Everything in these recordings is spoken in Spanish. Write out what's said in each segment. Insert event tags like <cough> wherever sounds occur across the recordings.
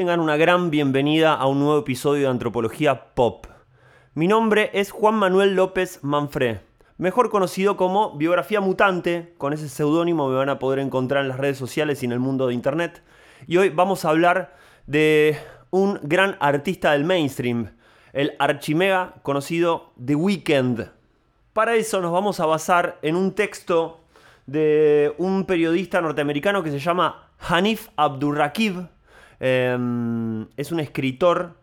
Tengan una gran bienvenida a un nuevo episodio de Antropología Pop. Mi nombre es Juan Manuel López Manfré, mejor conocido como Biografía Mutante, con ese seudónimo me van a poder encontrar en las redes sociales y en el mundo de Internet. Y hoy vamos a hablar de un gran artista del mainstream, el archimega conocido The Weeknd. Para eso nos vamos a basar en un texto de un periodista norteamericano que se llama Hanif Abdurrakib. Em, es un escritor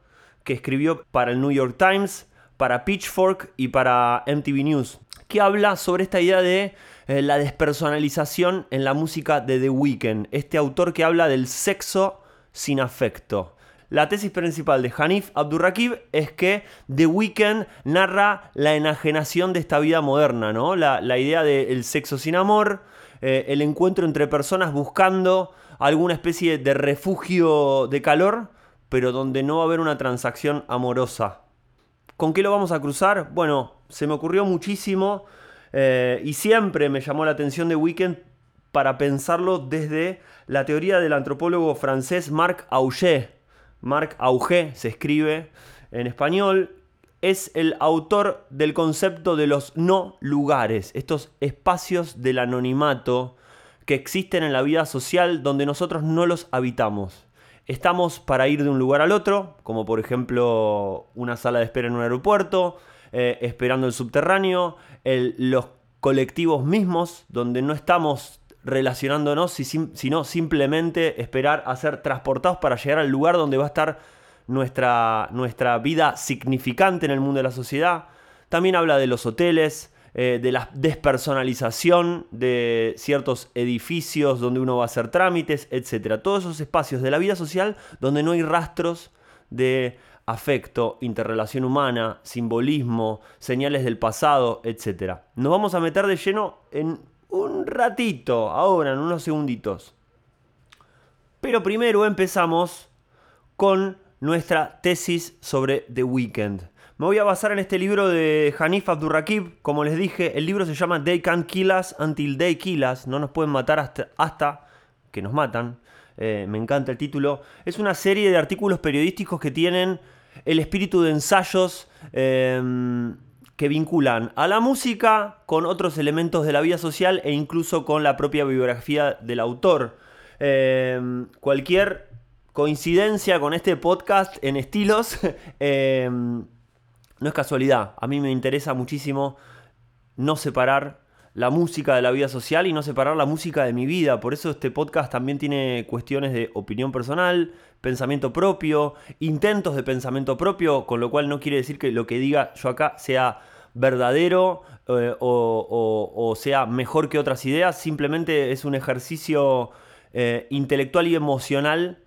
que escribió para el New York Times, para Pitchfork y para MTV News, que habla sobre esta idea de eh, la despersonalización en la música de The Weeknd. Este autor que habla del sexo sin afecto. La tesis principal de Hanif Abdurrakib es que The Weeknd narra la enajenación de esta vida moderna, ¿no? La, idea del sexo sin amor, eh, el encuentro entre personas buscando alguna especie de refugio de calor, pero donde no va a haber una transacción amorosa. ¿Con qué lo vamos a cruzar? Bueno, se me ocurrió muchísimo eh, y siempre me llamó la atención The Weeknd para pensarlo desde la teoría del antropólogo francés Marc Auger. Marc Auger se escribe en español, es el autor del concepto de los no lugares, estos espacios del anonimato que existen en la vida social donde nosotros no los habitamos. Estamos para ir de un lugar al otro, como por ejemplo una sala de espera en un aeropuerto, eh, esperando el subterráneo, los colectivos mismos, donde no estamos relacionándonos, sino simplemente esperar a ser transportados para llegar al lugar donde va a estar nuestra, nuestra vida significante en el mundo de la sociedad. También habla de los hoteles, eh, de la despersonalización de ciertos edificios donde uno va a hacer trámites, etc. Todos esos espacios de la vida social donde no hay rastros de afecto, interrelación humana, simbolismo, señales del pasado, etc. Nos vamos a meter de lleno en un ratito, ahora, en unos segunditos. Pero primero empezamos con nuestra tesis sobre The Weeknd. Me voy a basar en este libro de Hanif Abdurrakib. Como les dije, el libro se llama They Can't Kill Us Until They Kill Us. No nos pueden matar hasta, que nos matan. Eh, me encanta el título. Es una serie de artículos periodísticos que tienen el espíritu de ensayos. Eh, que vinculan a la música con otros elementos de la vida social e incluso con la propia biografía del autor. Eh, cualquier coincidencia con este podcast en estilos <laughs> eh, no es casualidad. A mí me interesa muchísimo no separar la música de la vida social y no separar la música de mi vida. Por eso este podcast también tiene cuestiones de opinión personal, pensamiento propio, intentos de pensamiento propio, con lo cual no quiere decir que lo que diga yo acá sea verdadero eh, o, sea mejor que otras ideas, simplemente es un ejercicio eh, intelectual y emocional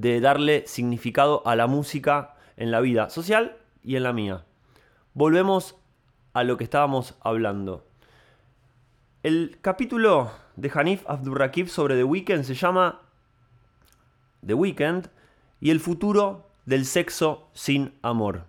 de darle significado a la música en la vida social y en la mía. Volvemos a lo que estábamos hablando. El capítulo de Hanif Abdurrakib sobre The Weeknd se llama The Weeknd y el futuro del sexo sin amor.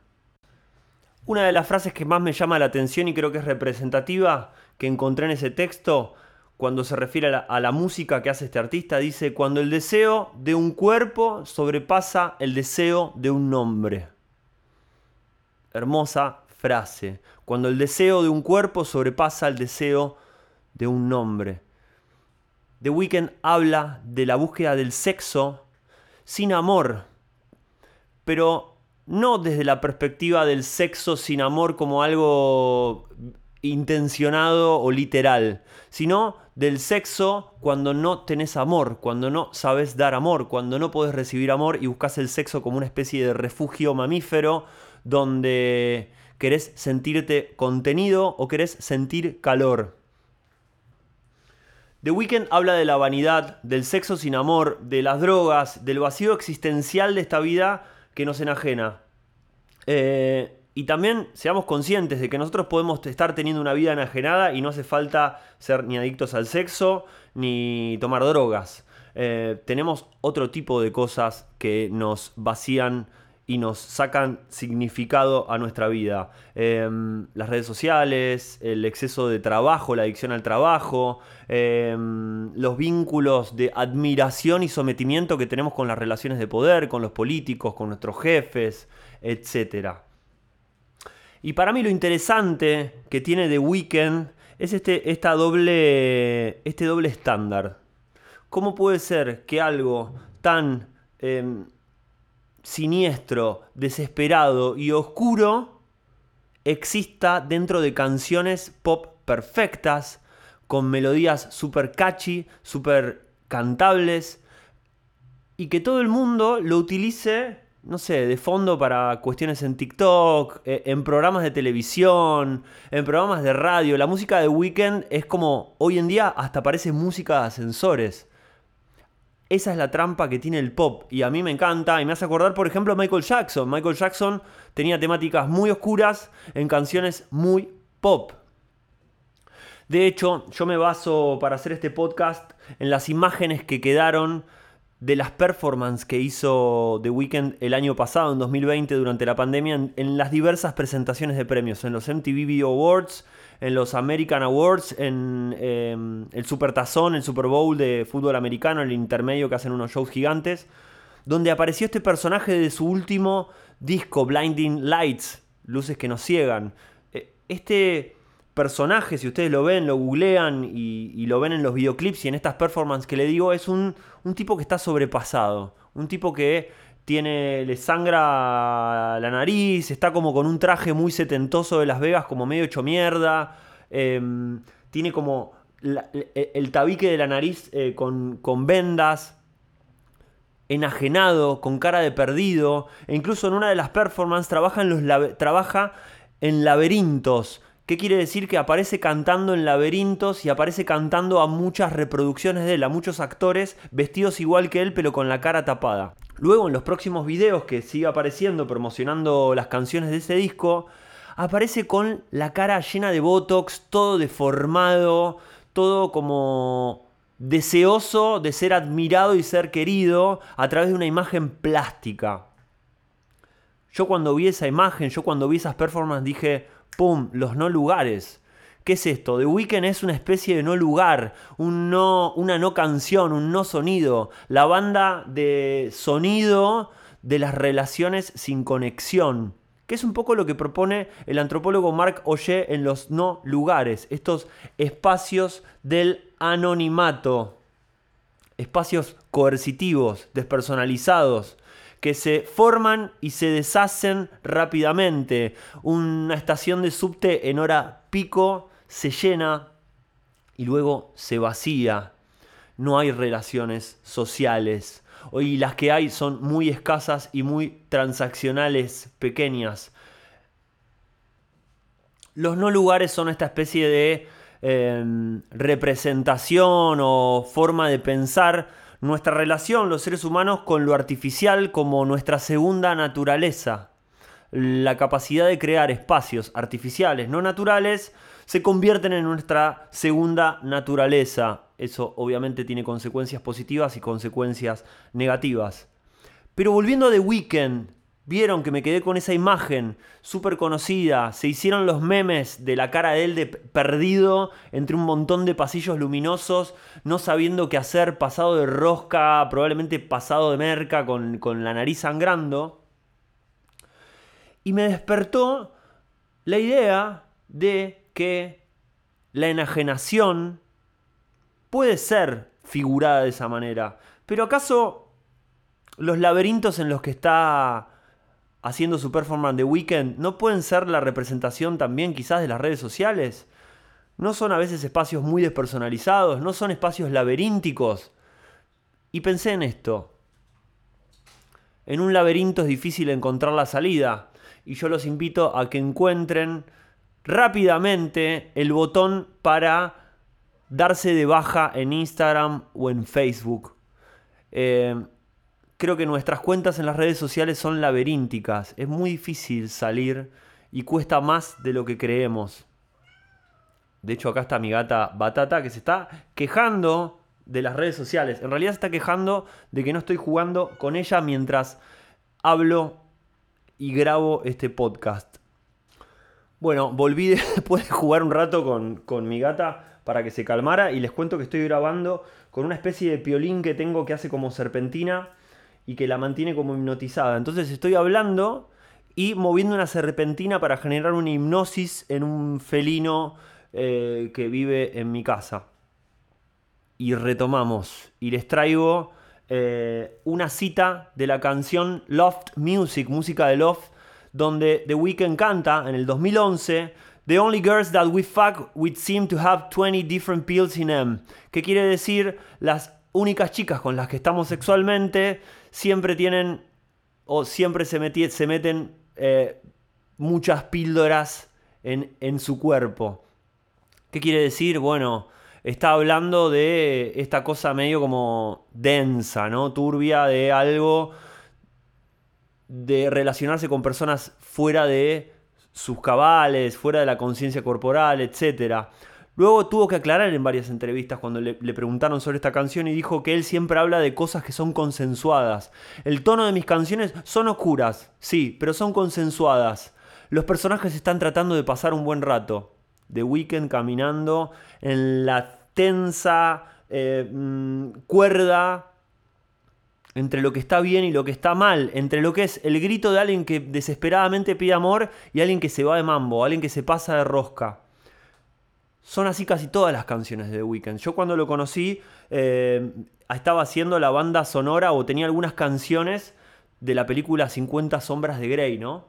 Una de las frases que más me llama la atención y creo que es representativa que encontré en ese texto, cuando se refiere a la, música que hace este artista, dice, cuando el deseo de un cuerpo sobrepasa el deseo de un nombre. Hermosa frase. Cuando el deseo de un cuerpo sobrepasa el deseo de un nombre. The Weeknd habla de la búsqueda del sexo sin amor, pero no desde la perspectiva del sexo sin amor como algo intencionado o literal, sino del sexo cuando no tenés amor, cuando no sabes dar amor, cuando no podés recibir amor y buscas el sexo como una especie de refugio mamífero donde querés sentirte contenido o querés sentir calor. The Weeknd habla de la vanidad, del sexo sin amor, de las drogas, del vacío existencial de esta vida que nos enajena. Eh, y también seamos conscientes de que nosotros podemos estar teniendo una vida enajenada y no hace falta ser ni adictos al sexo ni tomar drogas. Eh, tenemos otro tipo de cosas que nos vacían y nos sacan significado a nuestra vida. Em, las redes sociales, el exceso de trabajo, la adicción al trabajo, em, los vínculos de admiración y sometimiento que tenemos con las relaciones de poder, con los políticos, con nuestros jefes, etc. Y para mí lo interesante que tiene The Weeknd es este, esta doble, este doble estándar. ¿Cómo puede ser que algo tan em, siniestro, desesperado y oscuro exista dentro de canciones pop perfectas, con melodías super catchy, super cantables, y que todo el mundo lo utilice, no sé, de fondo para cuestiones en TikTok, e, en programas de televisión, en programas de radio. La música de Weekend es como, hoy en día hasta parece música de ascensores. Esa es la trampa que tiene el pop y a mí me encanta y me hace acordar, por ejemplo, a Michael Jackson. Michael Jackson tenía temáticas muy oscuras en canciones muy pop. De hecho, yo me baso para hacer este podcast en las imágenes que quedaron de las performances que hizo The Weeknd el año pasado, en 2020, durante la pandemia, en, las diversas presentaciones de premios, en los MTV Video Awards, en los American Awards, en em, el Super Tazón, el Super Bowl de fútbol americano, el intermedio que hacen unos shows gigantes, donde apareció este personaje de su último disco, Blinding Lights, Luces que nos ciegan. E, este personaje, si ustedes lo ven, lo googlean y, lo ven en los videoclips y en estas performances que le digo, es un, un tipo que está sobrepasado, un tipo que tiene, le sangra la nariz, está como con un traje muy setentoso de Las Vegas, como medio hecho mierda, em, tiene como e, el, tabique de la nariz eh, con, vendas, enajenado, con cara de perdido, e incluso en una de las performances trabaja en laberintos. ¿Qué quiere decir? Que aparece cantando en laberintos y aparece cantando a muchas reproducciones de él, a muchos actores vestidos igual que él, pero con la cara tapada. Luego en los próximos videos que sigue apareciendo promocionando las canciones de ese disco, aparece con la cara llena de Botox, todo deformado, todo como deseoso de ser admirado y ser querido a través de una imagen plástica. Yo cuando vi esa imagen, yo cuando vi esas performances dije, ¡pum!, los no lugares. ¿Qué es esto? The Weeknd es una especie de no lugar, una no canción, un no sonido. La banda de sonido de las relaciones sin conexión. Que es un poco lo que propone el antropólogo Marc Oye en los no lugares. Estos espacios del anonimato. Espacios coercitivos, despersonalizados que se forman y se deshacen rápidamente. Una estación de subte en hora pico se llena y luego se vacía. No hay relaciones sociales. Y las que hay son muy escasas y muy transaccionales, pequeñas. Los no lugares son esta especie de em, representación o forma de pensar nuestra relación, los seres humanos, con lo artificial como nuestra segunda naturaleza. La capacidad de crear espacios artificiales, no naturales, se convierten en nuestra segunda naturaleza. Eso obviamente tiene consecuencias positivas y consecuencias negativas. Pero volviendo a The Weeknd, vieron que me quedé con esa imagen súper conocida, se hicieron los memes de la cara de él de perdido entre un montón de pasillos luminosos, no sabiendo qué hacer, pasado de rosca, probablemente pasado de merca, con, con la nariz sangrando. Y me despertó la idea de que la enajenación puede ser figurada de esa manera. Pero ¿acaso los laberintos en los que está haciendo su performance de Weekend no pueden ser la representación también quizás de las redes sociales? ¿No son a veces espacios muy despersonalizados? ¿No son espacios laberínticos? Y pensé en esto. En un laberinto es difícil encontrar la salida. Y yo los invito a que encuentren rápidamente el botón para darse de baja en Instagram o en Facebook. Eh, creo que nuestras cuentas en las redes sociales son laberínticas. Es muy difícil salir y cuesta más de lo que creemos. De hecho, acá está mi gata Batata que se está quejando de las redes sociales. En realidad se está quejando de que no estoy jugando con ella mientras hablo y grabo este podcast. Bueno, volví <laughs> después de jugar un rato con, con mi gata para que se calmara y les cuento que estoy grabando con una especie de piolín que tengo que hace como serpentina y que la mantiene como hipnotizada. Entonces estoy hablando y moviendo una serpentina para generar una hipnosis en un felino eh, que vive en mi casa. Y retomamos. Y les traigo eh, una cita de la canción Loft Music, música de Loft, donde The Weeknd canta en el 2011. The only girls that we fuck would seem to have 20 different pills in them. Que quiere decir las únicas chicas con las que estamos sexualmente siempre tienen o siempre se, meten eh, muchas píldoras en, en su cuerpo. ¿Qué quiere decir? Bueno, está hablando de esta cosa medio como densa, ¿no? Turbia de algo de relacionarse con personas fuera de sus cabales, fuera de la conciencia corporal, etc. Luego tuvo que aclarar en varias entrevistas cuando le, preguntaron sobre esta canción y dijo que él siempre habla de cosas que son consensuadas. El tono de mis canciones son oscuras, sí, pero son consensuadas. Los personajes están tratando de pasar un buen rato. The Weeknd caminando en la tensa eh, mm, cuerda entre lo que está bien y lo que está mal, entre lo que es el grito de alguien que desesperadamente pide amor y alguien que se va de mambo, alguien que se pasa de rosca. Son así casi todas las canciones de The Weeknd. Yo cuando lo conocí eh, estaba haciendo la banda sonora o tenía algunas canciones de la película 50 sombras de Grey, ¿no?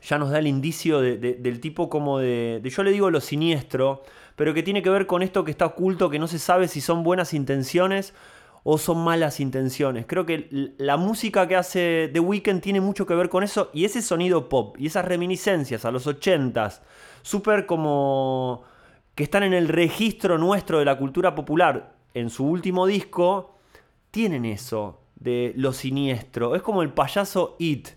ya nos da el indicio del tipo como de, yo le digo lo siniestro, pero que tiene que ver con esto que está oculto, que no se sabe si son buenas intenciones o son malas intenciones. Creo que la música que hace The Weeknd tiene mucho que ver con eso y ese sonido pop y esas reminiscencias a los 80s, súper como que están en el registro nuestro de la cultura popular en su último disco, tienen eso de lo siniestro. Es como el payaso It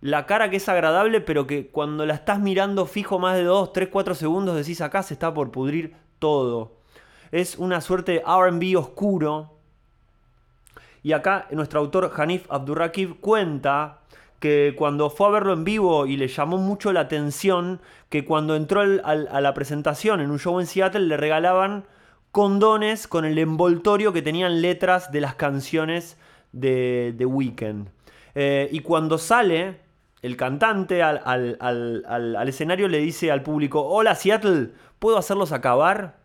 la cara que es agradable, pero que cuando la estás mirando fijo más de 2, 3, 4 segundos decís acá se está por pudrir todo. Es una suerte de RB oscuro. Y acá nuestro autor Hanif Abdurrakib cuenta que cuando fue a verlo en vivo y le llamó mucho la atención que cuando entró a la presentación en un show en Seattle le regalaban condones con el envoltorio que tenían letras de las canciones de The Weeknd. Eh, y cuando sale, el cantante al, escenario le dice al público, hola Seattle, ¿puedo hacerlos acabar?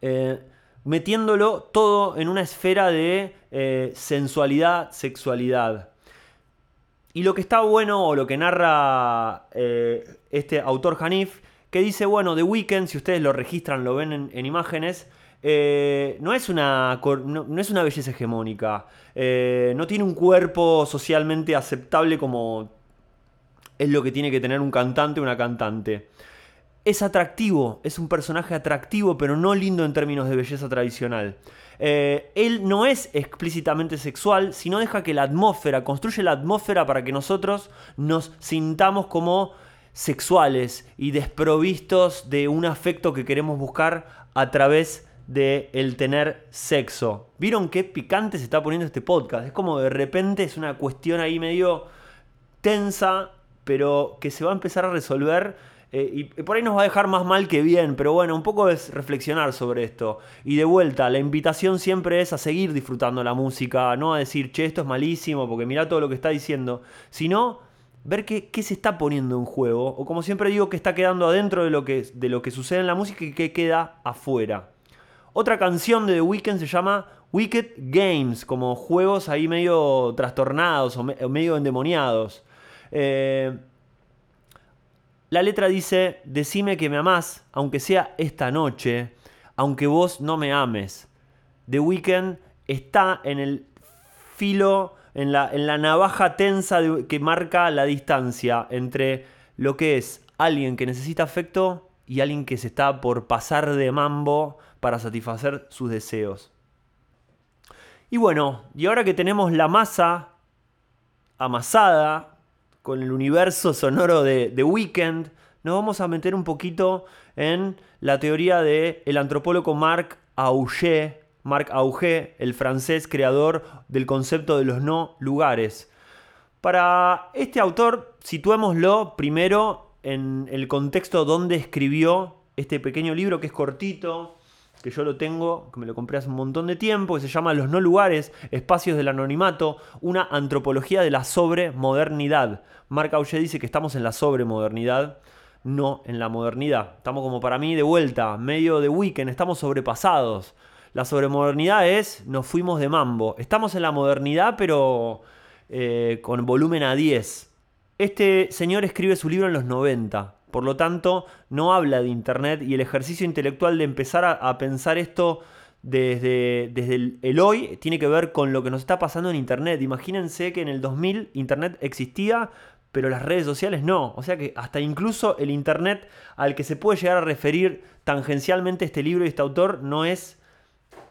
Eh, metiéndolo todo en una esfera de eh, sensualidad, sexualidad. Y lo que está bueno, o lo que narra eh, este autor Hanif, que dice, bueno, The Weeknd, si ustedes lo registran, lo ven en, imágenes, no, es una, no, es una belleza hegemónica, no tiene un cuerpo socialmente aceptable como es lo que tiene que tener un cantante o una cantante. Es atractivo, es un personaje atractivo, pero no lindo en términos de belleza tradicional. Eh, él no es explícitamente sexual, sino deja que la atmósfera, construye la atmósfera para que nosotros nos sintamos como sexuales y desprovistos de un afecto que queremos buscar a través de el tener sexo. ¿Vieron qué picante se está poniendo este podcast? Es como de repente es una cuestión ahí medio tensa pero que se va a empezar a resolver eh, y por ahí nos va a dejar más mal que bien, pero bueno, un poco es reflexionar sobre esto. Y de vuelta, la invitación siempre es a seguir disfrutando la música, no a decir, che, esto es malísimo, porque mira todo lo que está diciendo, sino ver qué, se está poniendo en juego, o como siempre digo, que está quedando adentro de lo que, de lo que sucede en la música y que queda afuera. Otra canción de The Weeknd se llama Wicked Games, como juegos ahí medio trastornados o medio endemoniados. Eh, la letra dice, decime que me amás, aunque sea esta noche, aunque vos no me ames. The Weeknd está en el filo, en la, en la navaja tensa que marca la distancia entre lo que es alguien que necesita afecto y alguien que se está por pasar de mambo para satisfacer sus deseos. Y bueno, y ahora que tenemos la masa amasada, con el universo sonoro de The Weeknd, nos vamos a meter un poquito en la teoría del el antropólogo Marc Auger, Marc Auger, el francés creador del concepto de los no lugares. Para este autor, situémoslo primero en el contexto donde escribió este pequeño libro que es cortito, que yo lo tengo, que me lo compré hace un montón de tiempo, que se llama Los no lugares, espacios del anonimato, una antropología de la sobremodernidad. Marc Auger dice que estamos en la sobremodernidad, no en la modernidad. Estamos como para mí de vuelta, medio de weekend, estamos sobrepasados. La sobremodernidad es, nos fuimos de mambo. Estamos en la modernidad, pero eh, con volumen a 10. Este señor escribe su libro en los 90. Por lo tanto, no habla de Internet y el ejercicio intelectual de empezar a, pensar esto desde, desde el, hoy tiene que ver con lo que nos está pasando en Internet. Imagínense que en el 2000 Internet existía, pero las redes sociales no. O sea que hasta incluso el Internet al que se puede llegar a referir tangencialmente este libro y este autor no es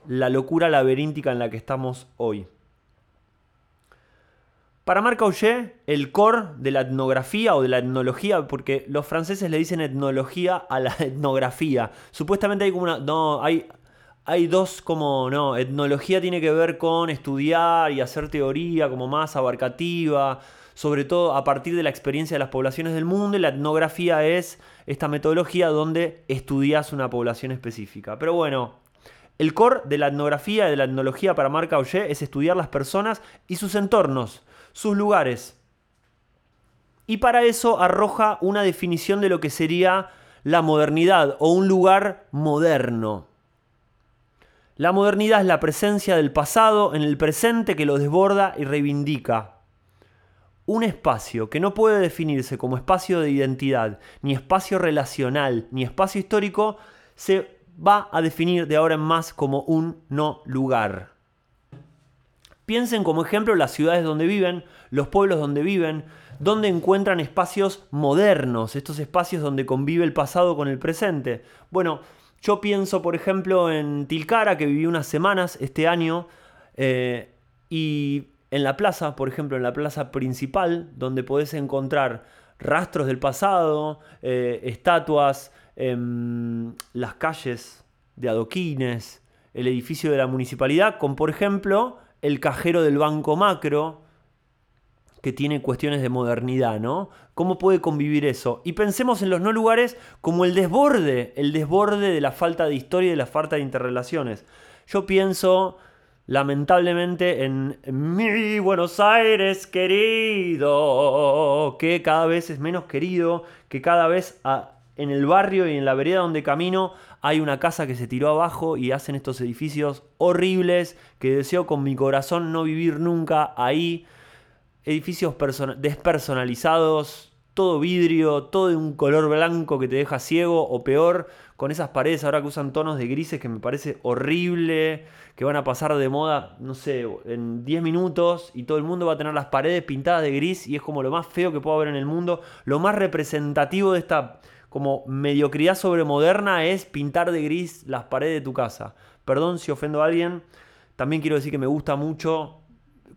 la locura laberíntica en la que estamos hoy. Para Marc Auger, el core de la etnografía o de la etnología, porque los franceses le dicen etnología a la <laughs> etnografía. Supuestamente hay como una. No, hay, hay dos como. No, etnología tiene que ver con estudiar y hacer teoría como más abarcativa, sobre todo a partir de la experiencia de las poblaciones del mundo. Y la etnografía es esta metodología donde estudias una población específica. Pero bueno, el core de la etnografía y de la etnología para Marc Auger es estudiar las personas y sus entornos sus lugares. Y para eso arroja una definición de lo que sería la modernidad o un lugar moderno. La modernidad es la presencia del pasado en el presente que lo desborda y reivindica. Un espacio que no puede definirse como espacio de identidad, ni espacio relacional, ni espacio histórico, se va a definir de ahora en más como un no lugar. Piensen como ejemplo las ciudades donde viven, los pueblos donde viven, donde encuentran espacios modernos, estos espacios donde convive el pasado con el presente. Bueno, yo pienso, por ejemplo, en Tilcara, que viví unas semanas este año, eh, y en la plaza, por ejemplo, en la plaza principal, donde podés encontrar rastros del pasado, eh, estatuas, em, las calles de adoquines, el edificio de la municipalidad, con, por ejemplo, el cajero del Banco Macro, que tiene cuestiones de modernidad, ¿no? ¿Cómo puede convivir eso? Y pensemos en los no lugares como el desborde, el desborde de la falta de historia y de la falta de interrelaciones. Yo pienso, lamentablemente, en mi Buenos Aires querido, que cada vez es menos querido, que cada vez en el barrio y en la vereda donde camino hay una casa que se tiró abajo y hacen estos edificios horribles que deseo con mi corazón no vivir nunca ahí. Edificios despersonalizados, todo vidrio, todo de un color blanco que te deja ciego o peor, con esas paredes ahora que usan tonos de grises que me parece horrible, que van a pasar de moda, no sé, en 10 minutos y todo el mundo va a tener las paredes pintadas de gris y es como lo más feo que puedo haber en el mundo, lo más representativo de esta como mediocridad sobremoderna es pintar de gris las paredes de tu casa. Perdón si ofendo a alguien, también quiero decir que me gusta mucho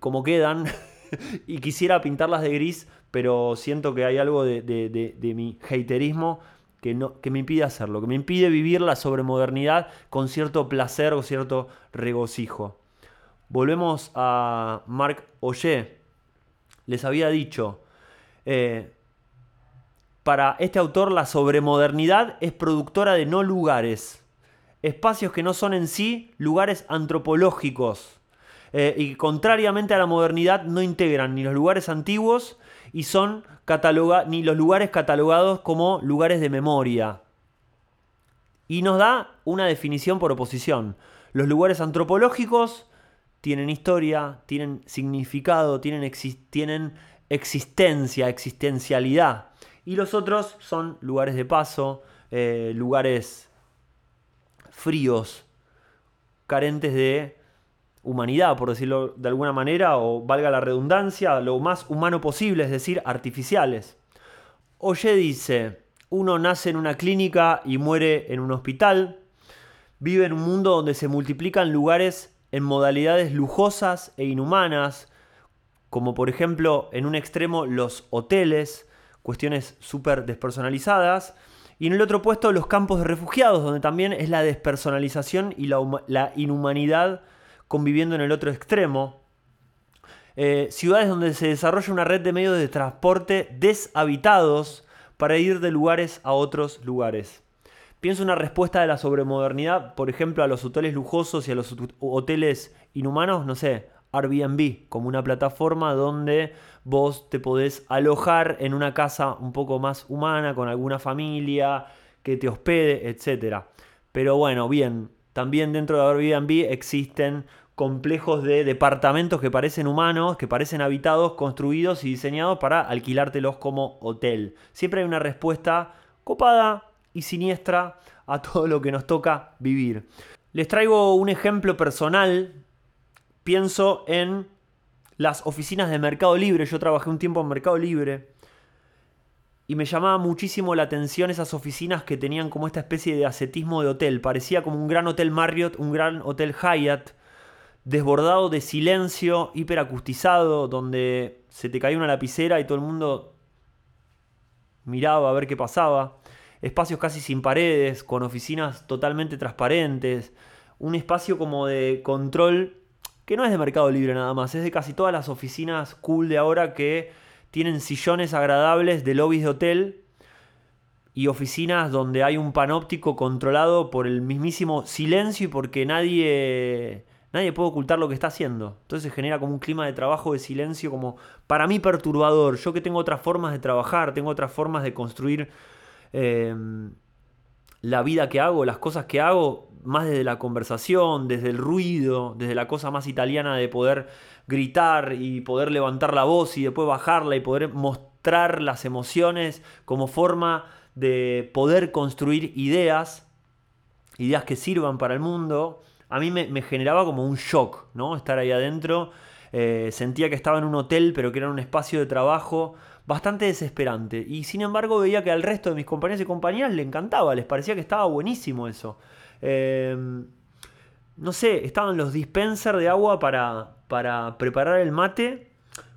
cómo quedan <laughs> y quisiera pintarlas de gris, pero siento que hay algo de, mi haterismo que, no, que me impide hacerlo, que me impide vivir la sobremodernidad con cierto placer o cierto regocijo. Volvemos a Marc Oye. Les había dicho, eh, para este autor la sobremodernidad es productora de no lugares, espacios que no son en sí lugares antropológicos eh, y contrariamente a la modernidad no integran ni los lugares antiguos y son ni los lugares catalogados como lugares de memoria. Y nos da una definición por oposición. Los lugares antropológicos tienen historia, tienen significado, tienen existencia, existencialidad. Y los otros son lugares de paso, eh, lugares fríos, carentes de humanidad, por decirlo de alguna manera, o valga la redundancia, lo más humano posible, es decir, artificiales. Oye dice, uno nace en una clínica y muere en un hospital, vive en un mundo donde se multiplican lugares en modalidades lujosas e inhumanas, como por ejemplo en un extremo los hoteles, cuestiones súper despersonalizadas. Y en el otro puesto los campos de refugiados, donde también es la despersonalización y la, inhumanidad conviviendo en el otro extremo. Eh, ciudades donde se desarrolla una red de medios de transporte deshabitados para ir de lugares a otros lugares. Pienso una respuesta de la sobremodernidad, por ejemplo, a los hoteles lujosos y a los hoteles inhumanos, no sé, Airbnb, como una plataforma donde vos te podés alojar en una casa un poco más humana, con alguna familia, que te hospede, etc. Pero bueno, bien, también dentro de Airbnb existen complejos de departamentos que parecen humanos, que parecen habitados, construidos y diseñados para alquilártelos como hotel. Siempre hay una respuesta copada y siniestra a todo lo que nos toca vivir. Les traigo un ejemplo personal. Pienso en las oficinas de Mercado Libre. Yo trabajé un tiempo en Mercado Libre. Y me llamaba muchísimo la atención esas oficinas que tenían como esta especie de ascetismo de hotel. Parecía como un gran hotel Marriott, un gran hotel Hyatt, desbordado de silencio, hiperacustizado, donde se te caía una lapicera y todo el mundo miraba a ver qué pasaba. Espacios casi sin paredes, con oficinas totalmente transparentes. Un espacio como de control que no es de Mercado Libre nada más, es de casi todas las oficinas cool de ahora que tienen sillones agradables de lobbies de hotel y oficinas donde hay un panóptico controlado por el mismísimo silencio y porque nadie, nadie puede ocultar lo que está haciendo. Entonces genera como un clima de trabajo de silencio como para mí perturbador. Yo que tengo otras formas de trabajar, tengo otras formas de construir em, la vida que hago, las cosas que hago, más desde la conversación, desde el ruido, desde la cosa más italiana de poder gritar y poder levantar la voz y después bajarla y poder mostrar las emociones como forma de poder construir ideas, ideas que sirvan para el mundo, a mí me, generaba como un shock, ¿no? Estar ahí adentro. Eh, sentía que estaba en un hotel, pero que era un espacio de trabajo bastante desesperante. Y sin embargo veía que al resto de mis compañeros y compañeras le encantaba, les parecía que estaba buenísimo eso. Eh, no sé, estaban los dispensers de agua para, para preparar el mate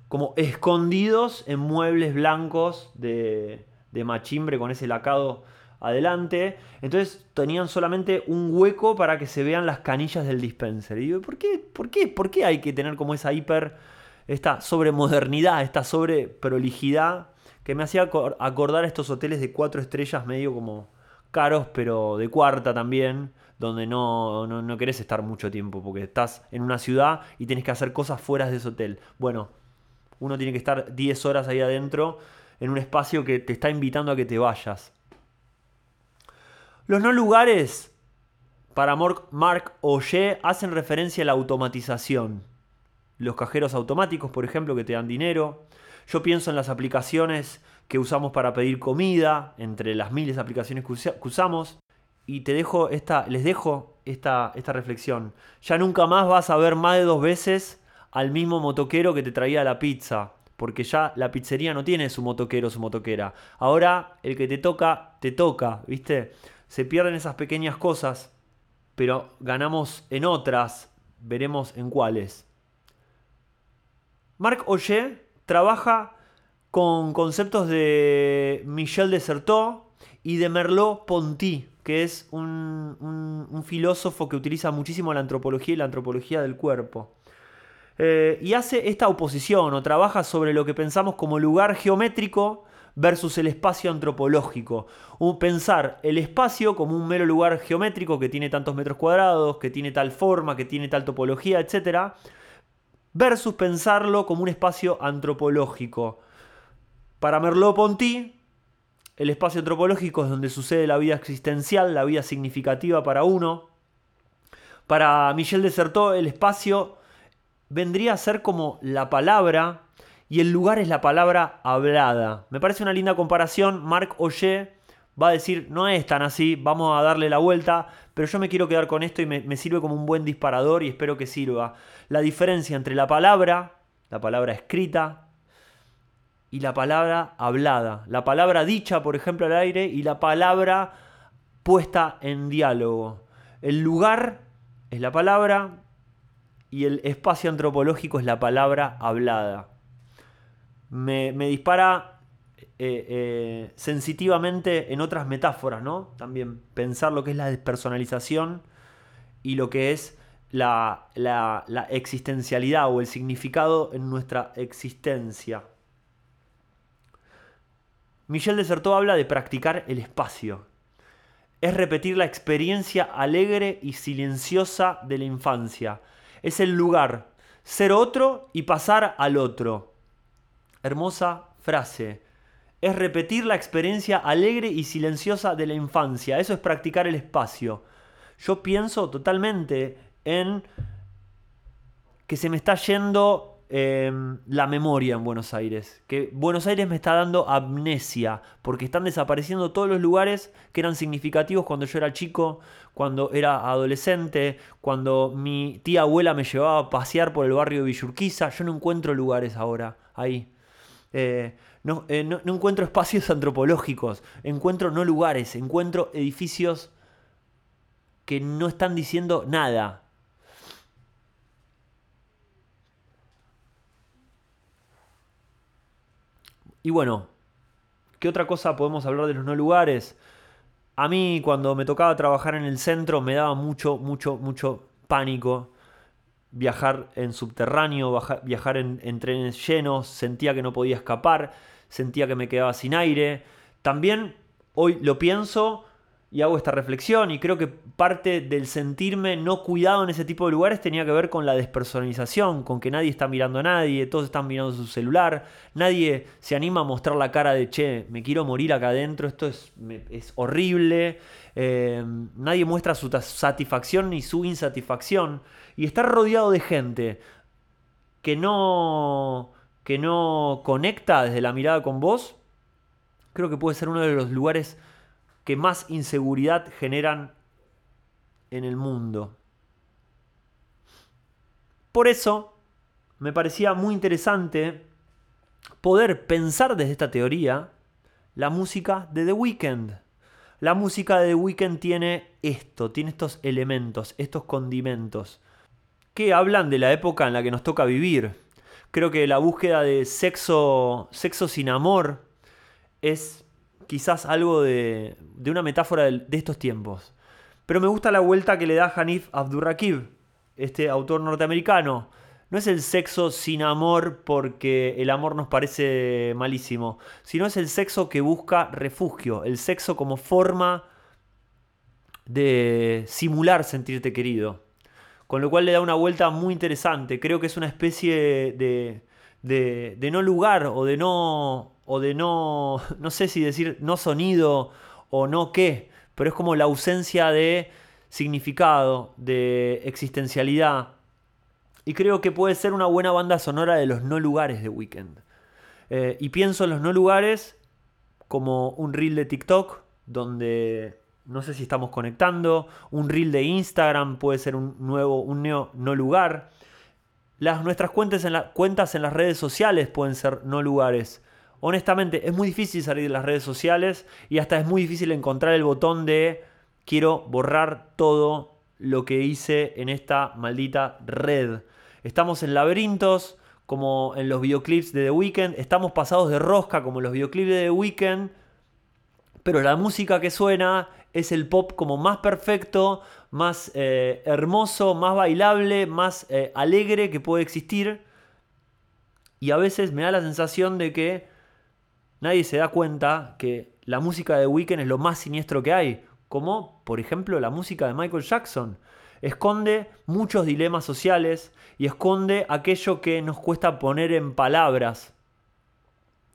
como escondidos en muebles blancos de, de machimbre con ese lacado adelante. Entonces tenían solamente un hueco para que se vean las canillas del dispenser. Y digo, ¿por qué, por qué, por qué hay que tener como esa hiper, esta sobremodernidad, esta sobreprolijidad que me hacía acordar estos hoteles de cuatro estrellas medio como caros, pero de cuarta también, donde no, no, querés estar mucho tiempo, porque estás en una ciudad y tienes que hacer cosas fuera de ese hotel. Bueno, uno tiene que estar 10 horas ahí adentro en un espacio que te está invitando a que te vayas. Los no lugares para Mark Oye hacen referencia a la automatización. Los cajeros automáticos, por ejemplo, que te dan dinero. Yo pienso en las aplicaciones que usamos para pedir comida, entre las miles de aplicaciones que usamos. Y te dejo esta, les dejo esta, esta reflexión. Ya nunca más vas a ver más de dos veces al mismo motoquero que te traía la pizza. Porque ya la pizzería no tiene su motoquero, su motoquera. Ahora el que te toca, te toca, ¿viste? Se pierden esas pequeñas cosas, pero ganamos en otras. Veremos en cuáles. Marc Oye trabaja con conceptos de Michel Desertot y de Merleau-Ponty, que es un, filósofo que utiliza muchísimo la antropología y la antropología del cuerpo. Eh, y hace esta oposición o trabaja sobre lo que pensamos como lugar geométrico versus el espacio antropológico. Un, pensar el espacio como un mero lugar geométrico que tiene tantos metros cuadrados, que tiene tal forma, que tiene tal topología, etc. Versus pensarlo como un espacio antropológico. Para Merleau-Ponty, el espacio antropológico es donde sucede la vida existencial, la vida significativa para uno. Para Michel Desertot, el espacio vendría a ser como la palabra y el lugar es la palabra hablada. Me parece una linda comparación. Marc Oye va a decir, no es tan así, vamos a darle la vuelta, pero yo me quiero quedar con esto y me, me sirve como un buen disparador y espero que sirva. La diferencia entre la palabra, la palabra escrita, y la palabra hablada. La palabra dicha, por ejemplo, al aire y la palabra puesta en diálogo. El lugar es la palabra y el espacio antropológico es la palabra hablada. Me, dispara eh, eh, sensitivamente en otras metáforas, ¿no? También pensar lo que es la despersonalización y lo que es la, existencialidad o el significado en nuestra existencia. Michel Desertot habla de practicar el espacio. Es repetir la experiencia alegre y silenciosa de la infancia. Es el lugar, ser otro y pasar al otro. Hermosa frase. Es repetir la experiencia alegre y silenciosa de la infancia. Eso es practicar el espacio. Yo pienso totalmente en que se me está yendo em, la memoria en Buenos Aires. Que Buenos Aires me está dando amnesia, porque están desapareciendo todos los lugares que eran significativos cuando yo era chico, cuando era adolescente, cuando mi tía abuela me llevaba a pasear por el barrio de Villurquiza. Yo no encuentro lugares ahora ahí. Eh, eh, no, no encuentro espacios <laughs> antropológicos, encuentro no lugares, encuentro edificios que no están diciendo nada. Y bueno, ¿qué otra cosa podemos hablar de los no lugares? A mí cuando me tocaba trabajar en el centro me daba mucho, mucho, mucho pánico viajar en subterráneo, viajar en, trenes llenos, sentía que no podía escapar, sentía que me quedaba sin aire. También hoy lo pienso y hago esta reflexión y creo que parte del sentirme no cuidado en ese tipo de lugares tenía que ver con la despersonalización, con que nadie está mirando a nadie, todos están mirando su celular, nadie se anima a mostrar la cara de, che, me quiero morir acá adentro, esto es, es horrible, eh, nadie muestra su satisfacción ni su insatisfacción y estar rodeado de gente que no, que no conecta desde la mirada con vos, creo que puede ser uno de los lugares que más inseguridad generan en el mundo. Por eso me parecía muy interesante poder pensar desde esta teoría la música de The Weeknd. La música de The Weeknd tiene esto, tiene estos elementos, estos condimentos, que hablan de la época en la que nos toca vivir. Creo que la búsqueda de sexo, sexo sin amor es quizás algo de, una metáfora de, estos tiempos. Pero me gusta la vuelta que le da Hanif Abdurrakib, este autor norteamericano. No es el sexo sin amor porque el amor nos parece malísimo, sino es el sexo que busca refugio, el sexo como forma de simular sentirte querido. Con lo cual le da una vuelta muy interesante. Creo que es una especie de, de no lugar o de no o de no, <laughs> no sé si decir no sonido o no qué, pero es como la ausencia de significado, de existencialidad. Y creo que puede ser una buena banda sonora de los no lugares de Weekend. Eh, y pienso en los no lugares como un reel de TikTok, donde no sé si estamos conectando, un reel de Instagram puede ser un nuevo, un neo, no lugar. Las, nuestras cuentas en, cuentas en las redes sociales pueden ser no lugares. Honestamente es muy difícil salir de las redes sociales y hasta es muy difícil encontrar el botón de quiero borrar todo lo que hice en esta maldita red. Estamos en laberintos como en los videoclips de The Weeknd, estamos pasados de rosca como en los videoclips de The Weeknd, pero la música que suena es el pop como más perfecto, más eh, hermoso, más bailable, más eh, alegre que puede existir. Y a veces me da la sensación de que nadie se da cuenta que la música de Weekend es lo más siniestro que hay, como por ejemplo la música de Michael Jackson. Esconde muchos dilemas sociales y esconde aquello que nos cuesta poner en palabras,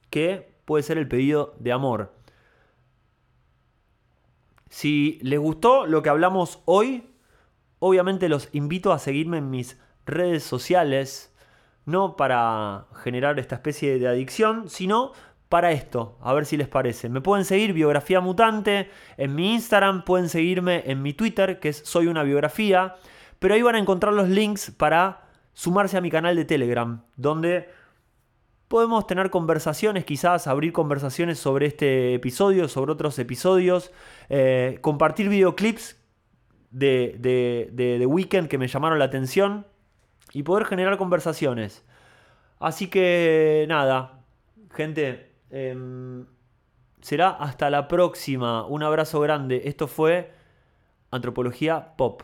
que puede ser el pedido de amor. Si les gustó lo que hablamos hoy, obviamente los invito a seguirme en mis redes sociales, no para generar esta especie de adicción, sino para esto, a ver si les parece. Me pueden seguir Biografía Mutante en mi Instagram, pueden seguirme en mi Twitter, que es Soy una Biografía, pero ahí van a encontrar los links para sumarse a mi canal de Telegram, donde podemos tener conversaciones, quizás abrir conversaciones sobre este episodio, sobre otros episodios, eh, compartir videoclips de, de, de, Weekend que me llamaron la atención y poder generar conversaciones. Así que nada, gente, Em, será hasta la próxima. Un abrazo grande. Esto fue Antropología Pop.